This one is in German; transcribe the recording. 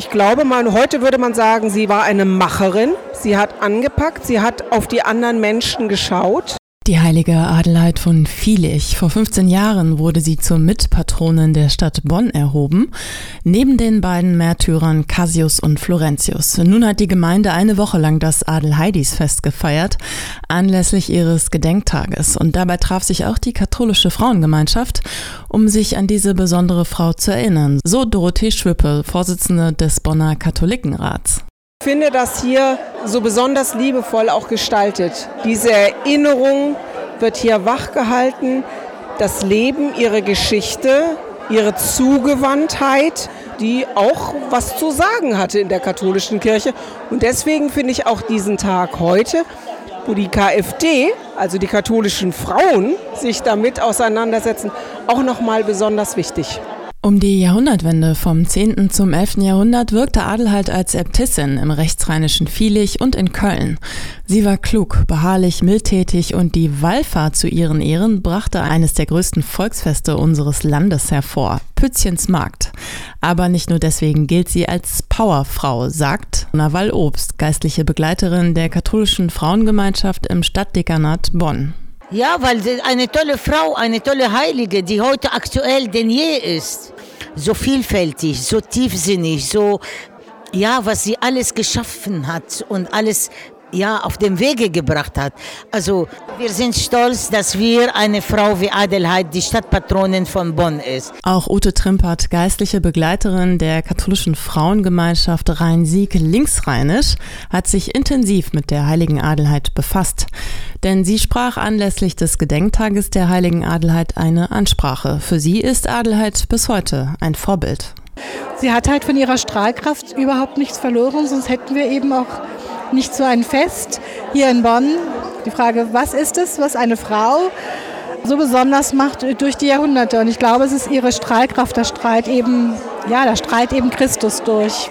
Ich glaube mal, heute würde man sagen, sie war eine Macherin. Sie hat angepackt, sie hat auf die anderen Menschen geschaut. Die heilige Adelheid von Vielich. Vor 15 Jahren wurde sie zur Mitpatronin der Stadt Bonn erhoben, neben den beiden Märtyrern Cassius und Florentius. Nun hat die Gemeinde eine Woche lang das Adelheidisfest gefeiert, anlässlich ihres Gedenktages. Und dabei traf sich auch die katholische Frauengemeinschaft, um sich an diese besondere Frau zu erinnern. So Dorothee Schwippe, Vorsitzende des Bonner Katholikenrats. Ich finde das hier so besonders liebevoll auch gestaltet. Diese Erinnerung wird hier wachgehalten. Das Leben, ihre Geschichte, ihre Zugewandtheit, die auch was zu sagen hatte in der katholischen Kirche. Und deswegen finde ich auch diesen Tag heute, wo die KfD, also die katholischen Frauen, sich damit auseinandersetzen, auch nochmal besonders wichtig. Um die Jahrhundertwende vom 10. zum 11. Jahrhundert wirkte Adelheid als Äbtissin im rechtsrheinischen Vielich und in Köln. Sie war klug, beharrlich, mildtätig und die Wallfahrt zu ihren Ehren brachte eines der größten Volksfeste unseres Landes hervor, Pützchens Markt. Aber nicht nur deswegen gilt sie als Powerfrau, sagt Naval Obst, geistliche Begleiterin der katholischen Frauengemeinschaft im Stadtdekanat Bonn. Ja, weil eine tolle Frau, eine tolle Heilige, die heute aktuell denn je ist. So vielfältig, so tiefsinnig, so, ja, was sie alles geschaffen hat und alles ja, auf dem Wege gebracht hat. Also wir sind stolz, dass wir eine Frau wie Adelheid, die Stadtpatronin von Bonn ist. Auch Ute Trimpert, geistliche Begleiterin der katholischen Frauengemeinschaft Rhein-Sieg linksrheinisch, hat sich intensiv mit der heiligen Adelheid befasst. Denn sie sprach anlässlich des Gedenktages der heiligen Adelheid eine Ansprache. Für sie ist Adelheid bis heute ein Vorbild. Sie hat halt von ihrer Strahlkraft überhaupt nichts verloren, sonst hätten wir eben auch nicht so ein Fest hier in Bonn. Die Frage, was ist es, was eine Frau so besonders macht durch die Jahrhunderte? Und ich glaube, es ist ihre Strahlkraft, da strahlt eben, ja, da strahlt eben Christus durch.